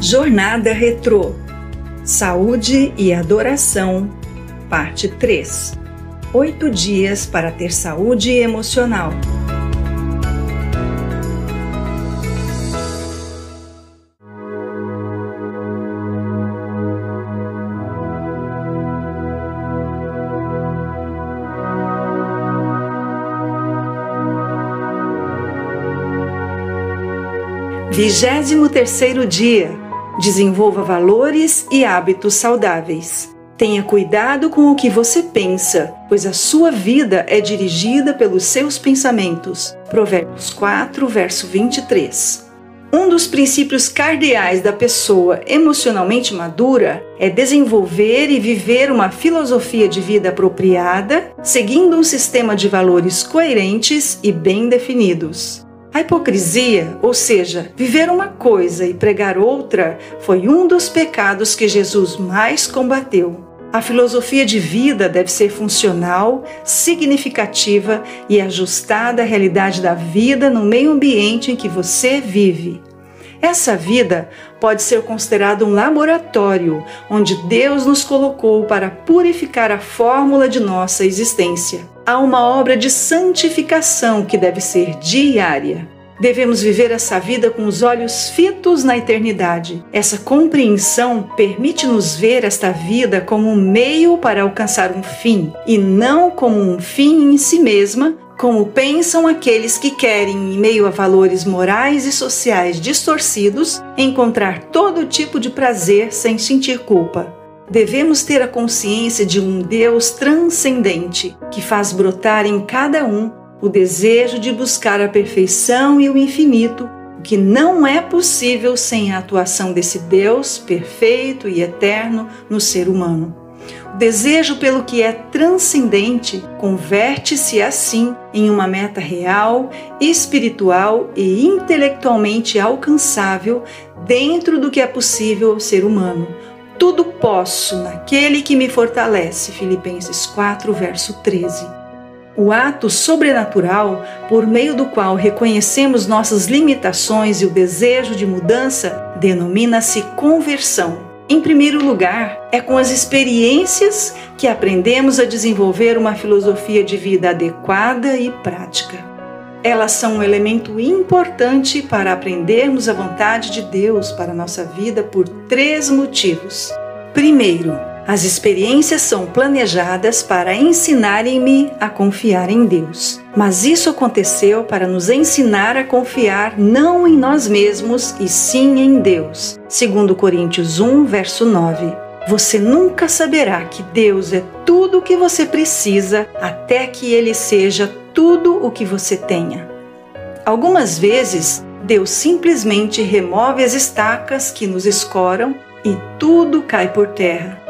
Jornada Retrô Saúde e Adoração, Parte 3 Oito dias para ter saúde emocional. Vigésimo terceiro dia. Desenvolva valores e hábitos saudáveis. Tenha cuidado com o que você pensa, pois a sua vida é dirigida pelos seus pensamentos. Provérbios 4, verso 23. Um dos princípios cardeais da pessoa emocionalmente madura é desenvolver e viver uma filosofia de vida apropriada, seguindo um sistema de valores coerentes e bem definidos. A hipocrisia, ou seja, viver uma coisa e pregar outra, foi um dos pecados que Jesus mais combateu. A filosofia de vida deve ser funcional, significativa e ajustada à realidade da vida no meio ambiente em que você vive. Essa vida pode ser considerada um laboratório onde Deus nos colocou para purificar a fórmula de nossa existência. Há uma obra de santificação que deve ser diária. Devemos viver essa vida com os olhos fitos na eternidade. Essa compreensão permite-nos ver esta vida como um meio para alcançar um fim e não como um fim em si mesma, como pensam aqueles que querem, em meio a valores morais e sociais distorcidos, encontrar todo tipo de prazer sem sentir culpa. Devemos ter a consciência de um Deus transcendente que faz brotar em cada um o desejo de buscar a perfeição e o infinito, o que não é possível sem a atuação desse Deus perfeito e eterno no ser humano. O desejo pelo que é transcendente converte-se assim em uma meta real, espiritual e intelectualmente alcançável dentro do que é possível ao ser humano. Tudo posso naquele que me fortalece. Filipenses 4, verso 13. O ato sobrenatural por meio do qual reconhecemos nossas limitações e o desejo de mudança denomina-se conversão. Em primeiro lugar, é com as experiências que aprendemos a desenvolver uma filosofia de vida adequada e prática. Elas são um elemento importante para aprendermos a vontade de Deus para a nossa vida por três motivos. Primeiro, as experiências são planejadas para ensinarem-me a confiar em Deus. Mas isso aconteceu para nos ensinar a confiar não em nós mesmos e sim em Deus. Segundo Coríntios 1, verso 9. Você nunca saberá que Deus é tudo o que você precisa até que ele seja tudo o que você tenha. Algumas vezes, Deus simplesmente remove as estacas que nos escoram e tudo cai por terra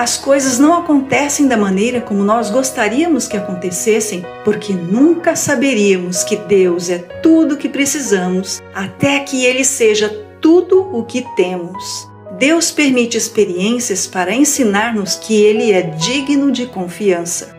as coisas não acontecem da maneira como nós gostaríamos que acontecessem, porque nunca saberíamos que Deus é tudo o que precisamos até que Ele seja tudo o que temos. Deus permite experiências para ensinar-nos que Ele é digno de confiança.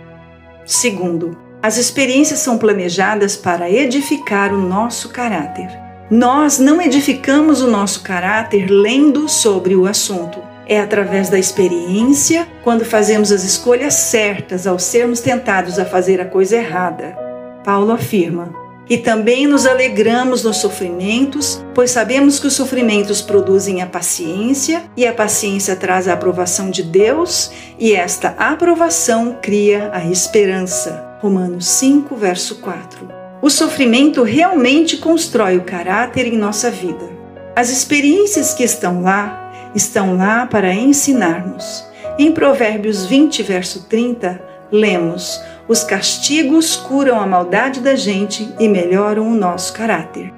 Segundo, as experiências são planejadas para edificar o nosso caráter. Nós não edificamos o nosso caráter lendo sobre o assunto. É através da experiência, quando fazemos as escolhas certas ao sermos tentados a fazer a coisa errada. Paulo afirma: E também nos alegramos nos sofrimentos, pois sabemos que os sofrimentos produzem a paciência, e a paciência traz a aprovação de Deus, e esta aprovação cria a esperança. Romanos 5, verso 4. O sofrimento realmente constrói o caráter em nossa vida. As experiências que estão lá estão lá para ensinar-nos. Em Provérbios 20, verso 30, lemos: Os castigos curam a maldade da gente e melhoram o nosso caráter.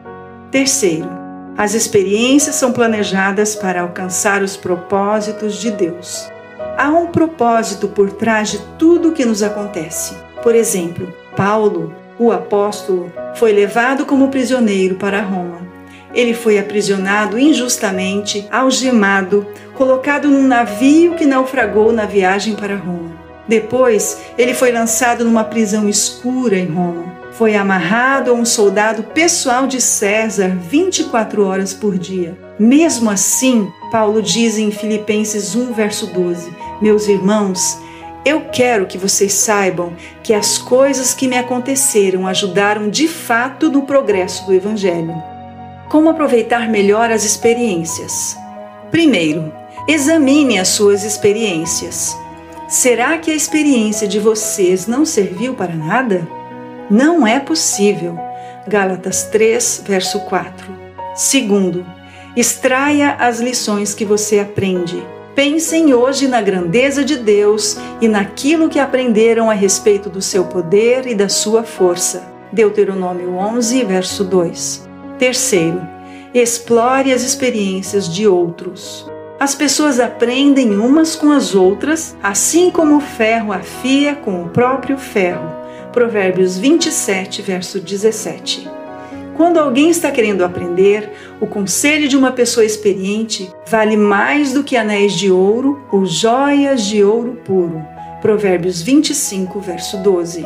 Terceiro, as experiências são planejadas para alcançar os propósitos de Deus. Há um propósito por trás de tudo o que nos acontece. Por exemplo, Paulo, o apóstolo, foi levado como prisioneiro para Roma ele foi aprisionado injustamente, algemado, colocado num navio que naufragou na viagem para Roma. Depois, ele foi lançado numa prisão escura em Roma. Foi amarrado a um soldado pessoal de César 24 horas por dia. Mesmo assim, Paulo diz em Filipenses 1, verso 12: Meus irmãos, eu quero que vocês saibam que as coisas que me aconteceram ajudaram de fato no progresso do Evangelho. Como aproveitar melhor as experiências? Primeiro, examine as suas experiências. Será que a experiência de vocês não serviu para nada? Não é possível. Gálatas 3, verso 4. Segundo, extraia as lições que você aprende. Pensem hoje na grandeza de Deus e naquilo que aprenderam a respeito do seu poder e da sua força. Deuteronômio 11, verso 2. Terceiro, explore as experiências de outros. As pessoas aprendem umas com as outras, assim como o ferro afia com o próprio ferro. Provérbios 27, verso 17. Quando alguém está querendo aprender, o conselho de uma pessoa experiente vale mais do que anéis de ouro ou joias de ouro puro. Provérbios 25, verso 12.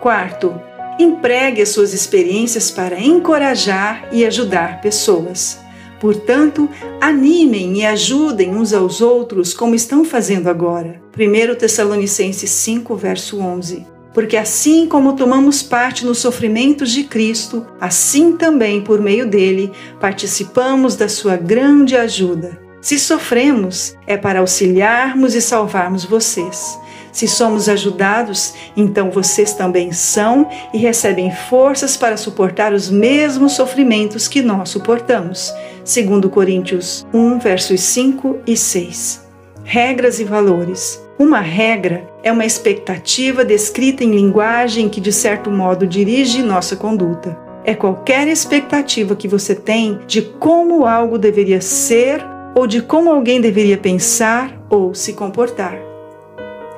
Quarto, empregue as suas experiências para encorajar e ajudar pessoas. Portanto, animem e ajudem uns aos outros como estão fazendo agora. 1 Tessalonicenses 5, verso 11 porque assim como tomamos parte nos sofrimentos de Cristo, assim também por meio dele participamos da sua grande ajuda. Se sofremos, é para auxiliarmos e salvarmos vocês. Se somos ajudados, então vocês também são e recebem forças para suportar os mesmos sofrimentos que nós suportamos. Segundo Coríntios 1, versos 5 e 6. Regras e valores. Uma regra é uma expectativa descrita em linguagem que, de certo modo, dirige nossa conduta. É qualquer expectativa que você tem de como algo deveria ser ou de como alguém deveria pensar ou se comportar.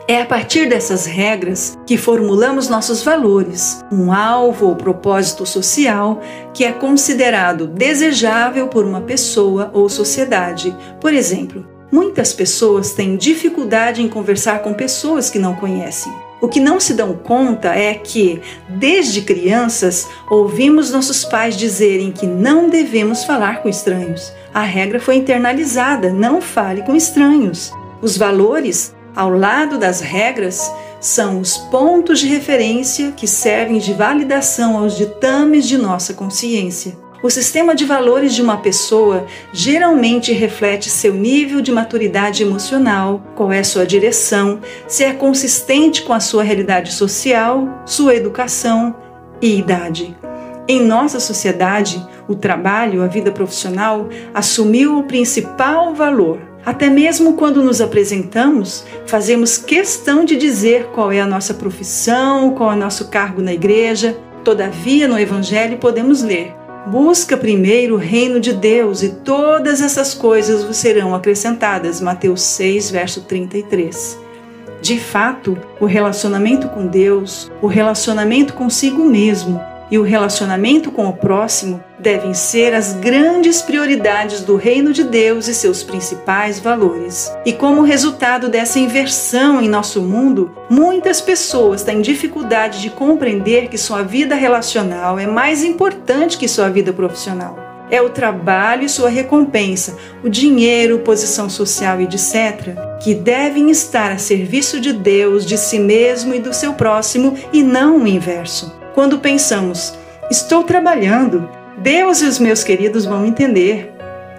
É a partir dessas regras que formulamos nossos valores, um alvo ou propósito social que é considerado desejável por uma pessoa ou sociedade. Por exemplo, Muitas pessoas têm dificuldade em conversar com pessoas que não conhecem. O que não se dão conta é que, desde crianças, ouvimos nossos pais dizerem que não devemos falar com estranhos. A regra foi internalizada: não fale com estranhos. Os valores, ao lado das regras, são os pontos de referência que servem de validação aos ditames de nossa consciência. O sistema de valores de uma pessoa geralmente reflete seu nível de maturidade emocional, qual é sua direção, se é consistente com a sua realidade social, sua educação e idade. Em nossa sociedade, o trabalho, a vida profissional, assumiu o principal valor. Até mesmo quando nos apresentamos, fazemos questão de dizer qual é a nossa profissão, qual é o nosso cargo na igreja. Todavia, no Evangelho podemos ler: Busca primeiro o reino de Deus e todas essas coisas vos serão acrescentadas. Mateus 6, verso 33. De fato, o relacionamento com Deus, o relacionamento consigo mesmo e o relacionamento com o próximo devem ser as grandes prioridades do reino de Deus e seus principais valores. E como resultado dessa inversão em nosso mundo, muitas pessoas têm dificuldade de compreender que sua vida relacional é mais importante que sua vida profissional. É o trabalho e sua recompensa, o dinheiro, posição social e etc., que devem estar a serviço de Deus, de si mesmo e do seu próximo, e não o inverso. Quando pensamos, estou trabalhando, Deus e os meus queridos vão entender.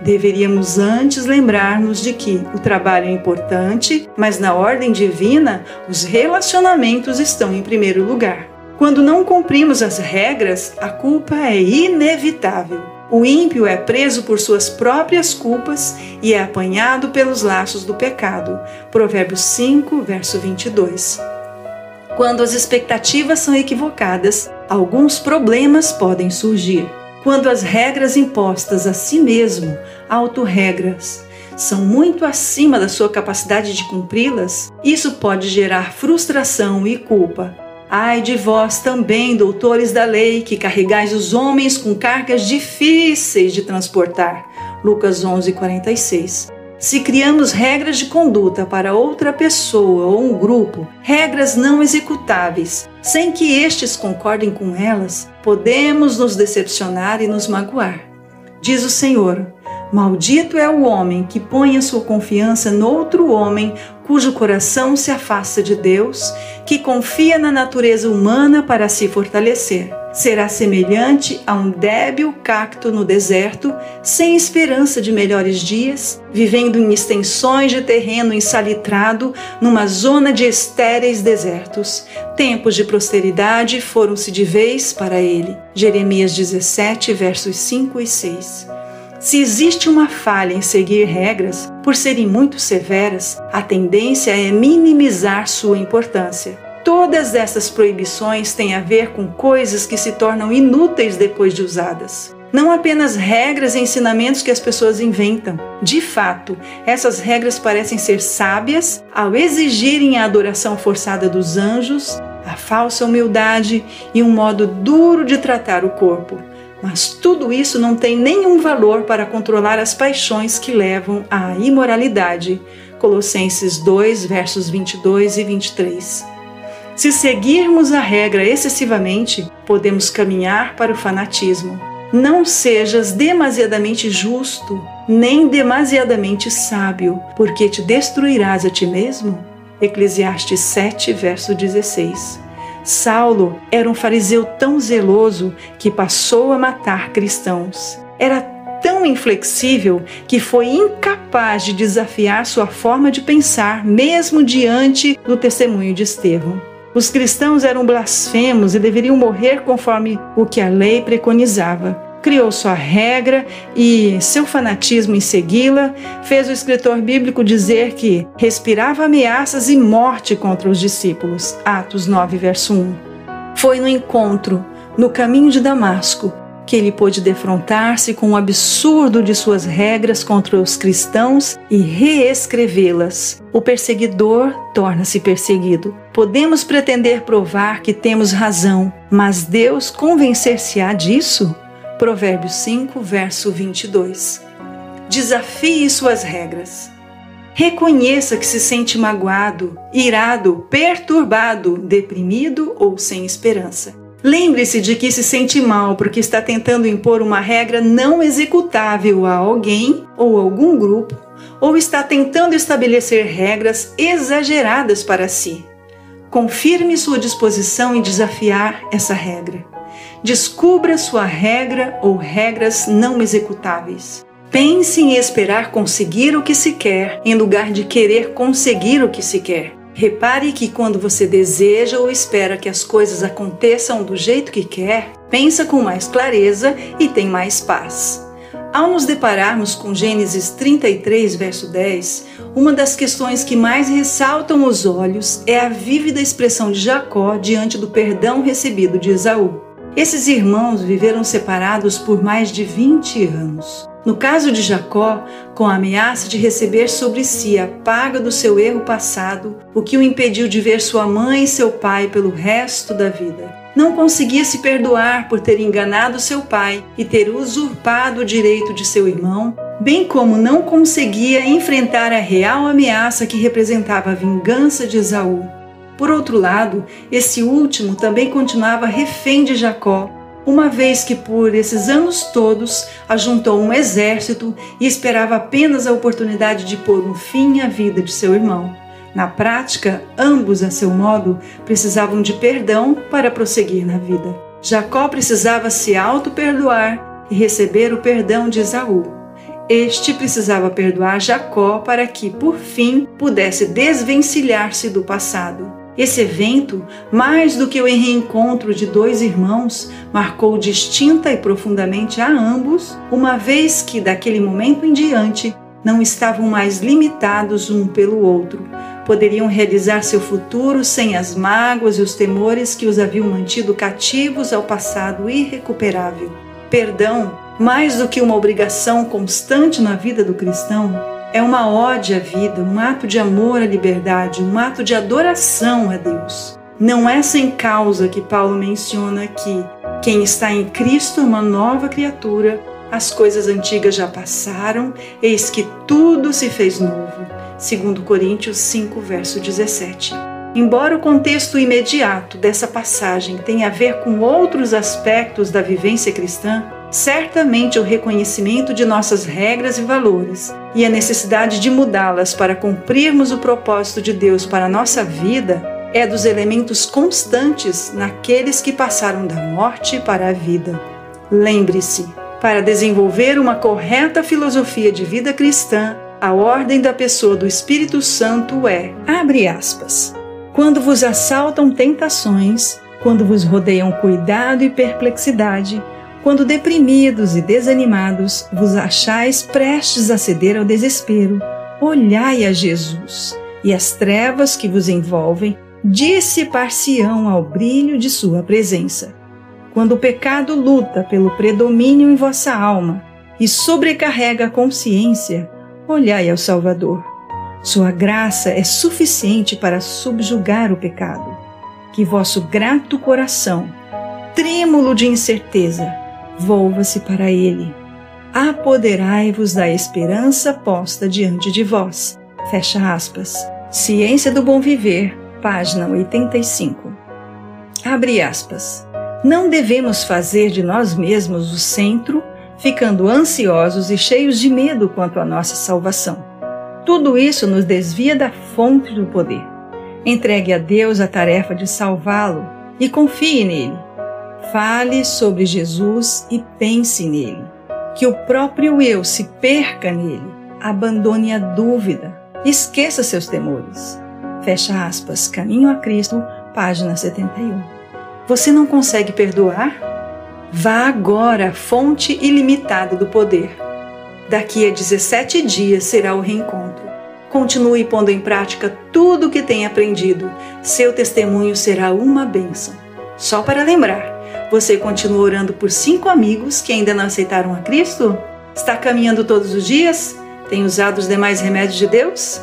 Deveríamos antes lembrarmos de que o trabalho é importante, mas na ordem divina, os relacionamentos estão em primeiro lugar. Quando não cumprimos as regras, a culpa é inevitável. O ímpio é preso por suas próprias culpas e é apanhado pelos laços do pecado. Provérbios 5, verso 22. Quando as expectativas são equivocadas, alguns problemas podem surgir. Quando as regras impostas a si mesmo, autorregras, são muito acima da sua capacidade de cumpri-las, isso pode gerar frustração e culpa. Ai de vós também, doutores da lei, que carregais os homens com cargas difíceis de transportar. Lucas 11:46. Se criamos regras de conduta para outra pessoa ou um grupo, regras não executáveis, sem que estes concordem com elas, podemos nos decepcionar e nos magoar. Diz o Senhor: Maldito é o homem que põe a sua confiança noutro homem, cujo coração se afasta de Deus, que confia na natureza humana para se fortalecer. Será semelhante a um débil cacto no deserto, sem esperança de melhores dias, vivendo em extensões de terreno ensalitrado, numa zona de estéreis desertos. Tempos de prosperidade foram-se de vez para ele. Jeremias 17, versos 5 e 6. Se existe uma falha em seguir regras, por serem muito severas, a tendência é minimizar sua importância. Todas essas proibições têm a ver com coisas que se tornam inúteis depois de usadas. Não apenas regras e ensinamentos que as pessoas inventam. De fato, essas regras parecem ser sábias ao exigirem a adoração forçada dos anjos, a falsa humildade e um modo duro de tratar o corpo. Mas tudo isso não tem nenhum valor para controlar as paixões que levam à imoralidade. Colossenses 2, versos 22 e 23. Se seguirmos a regra excessivamente, podemos caminhar para o fanatismo. Não sejas demasiadamente justo, nem demasiadamente sábio, porque te destruirás a ti mesmo. Eclesiastes 7, verso 16. Saulo era um fariseu tão zeloso que passou a matar cristãos. Era tão inflexível que foi incapaz de desafiar sua forma de pensar, mesmo diante do testemunho de Estevão. Os cristãos eram blasfemos e deveriam morrer conforme o que a lei preconizava criou sua regra e seu fanatismo em segui-la fez o escritor bíblico dizer que respirava ameaças e morte contra os discípulos. Atos 9, verso 1. Foi no encontro, no caminho de Damasco, que ele pôde defrontar-se com o absurdo de suas regras contra os cristãos e reescrevê-las. O perseguidor torna-se perseguido. Podemos pretender provar que temos razão, mas Deus convencer-se-á disso? Provérbios 5, verso 22. Desafie suas regras. Reconheça que se sente magoado, irado, perturbado, deprimido ou sem esperança. Lembre-se de que se sente mal porque está tentando impor uma regra não executável a alguém ou algum grupo, ou está tentando estabelecer regras exageradas para si. Confirme sua disposição em desafiar essa regra. Descubra sua regra ou regras não executáveis. Pense em esperar conseguir o que se quer, em lugar de querer conseguir o que se quer. Repare que quando você deseja ou espera que as coisas aconteçam do jeito que quer, pensa com mais clareza e tem mais paz. Ao nos depararmos com Gênesis 33, verso 10, uma das questões que mais ressaltam os olhos é a vívida expressão de Jacó diante do perdão recebido de Esaú. Esses irmãos viveram separados por mais de 20 anos. No caso de Jacó, com a ameaça de receber sobre si a paga do seu erro passado, o que o impediu de ver sua mãe e seu pai pelo resto da vida. Não conseguia se perdoar por ter enganado seu pai e ter usurpado o direito de seu irmão, bem como não conseguia enfrentar a real ameaça que representava a vingança de Esaú. Por outro lado, esse último também continuava refém de Jacó, uma vez que por esses anos todos ajuntou um exército e esperava apenas a oportunidade de pôr um fim à vida de seu irmão. Na prática, ambos, a seu modo, precisavam de perdão para prosseguir na vida. Jacó precisava se auto-perdoar e receber o perdão de Esaú. Este precisava perdoar Jacó para que, por fim, pudesse desvencilhar-se do passado. Esse evento, mais do que o reencontro de dois irmãos, marcou distinta e profundamente a ambos, uma vez que daquele momento em diante não estavam mais limitados um pelo outro. Poderiam realizar seu futuro sem as mágoas e os temores que os haviam mantido cativos ao passado irrecuperável. Perdão, mais do que uma obrigação constante na vida do cristão, é uma ode à vida, um ato de amor à liberdade, um ato de adoração a Deus. Não é sem causa que Paulo menciona que quem está em Cristo é uma nova criatura, as coisas antigas já passaram, eis que tudo se fez novo. Segundo Coríntios 5, verso 17. Embora o contexto imediato dessa passagem tenha a ver com outros aspectos da vivência cristã, certamente o reconhecimento de nossas regras e valores e a necessidade de mudá-las para cumprirmos o propósito de Deus para a nossa vida é dos elementos constantes naqueles que passaram da morte para a vida. Lembre-se, para desenvolver uma correta filosofia de vida cristã, a ordem da pessoa do Espírito Santo é, abre aspas, quando vos assaltam tentações, quando vos rodeiam cuidado e perplexidade, quando deprimidos e desanimados vos achais prestes a ceder ao desespero, olhai a Jesus, e as trevas que vos envolvem dissipar-se-ão ao brilho de sua presença. Quando o pecado luta pelo predomínio em vossa alma e sobrecarrega a consciência, olhai ao Salvador. Sua graça é suficiente para subjugar o pecado. Que vosso grato coração, trêmulo de incerteza, volva-se para ele. Apoderai-vos da esperança posta diante de vós. Fecha aspas. Ciência do Bom Viver, página 85. Abre aspas. Não devemos fazer de nós mesmos o centro, ficando ansiosos e cheios de medo quanto à nossa salvação. Tudo isso nos desvia da fonte do poder. Entregue a Deus a tarefa de salvá-lo e confie nele Fale sobre Jesus e pense nele. Que o próprio eu se perca nele. Abandone a dúvida. Esqueça seus temores. Fecha aspas. Caminho a Cristo, página 71. Você não consegue perdoar? Vá agora à fonte ilimitada do poder. Daqui a 17 dias será o reencontro. Continue pondo em prática tudo o que tem aprendido. Seu testemunho será uma bênção. Só para lembrar, você continua orando por cinco amigos que ainda não aceitaram a Cristo? Está caminhando todos os dias? Tem usado os demais remédios de Deus?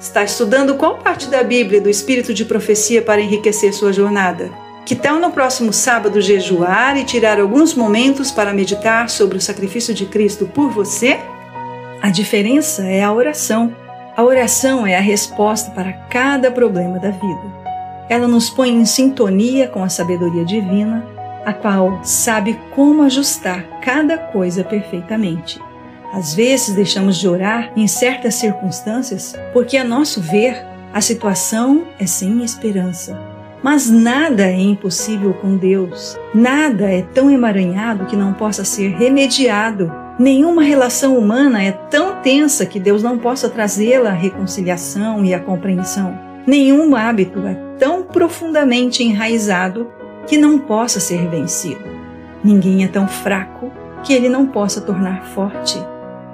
Está estudando qual parte da Bíblia do Espírito de Profecia para enriquecer sua jornada? Que tal no próximo sábado jejuar e tirar alguns momentos para meditar sobre o sacrifício de Cristo por você? A diferença é a oração. A oração é a resposta para cada problema da vida. Ela nos põe em sintonia com a sabedoria divina a qual sabe como ajustar cada coisa perfeitamente. Às vezes deixamos de orar em certas circunstâncias porque, a nosso ver, a situação é sem esperança. Mas nada é impossível com Deus. Nada é tão emaranhado que não possa ser remediado. Nenhuma relação humana é tão tensa que Deus não possa trazê-la à reconciliação e à compreensão. Nenhum hábito é tão profundamente enraizado que não possa ser vencido. Ninguém é tão fraco que ele não possa tornar forte.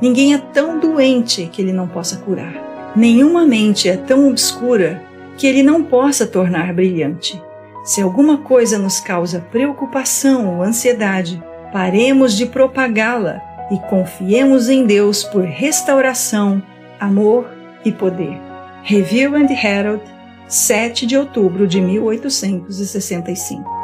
Ninguém é tão doente que ele não possa curar. Nenhuma mente é tão obscura que ele não possa tornar brilhante. Se alguma coisa nos causa preocupação ou ansiedade, paremos de propagá-la e confiemos em Deus por restauração, amor e poder. Review and Herald, 7 de outubro de 1865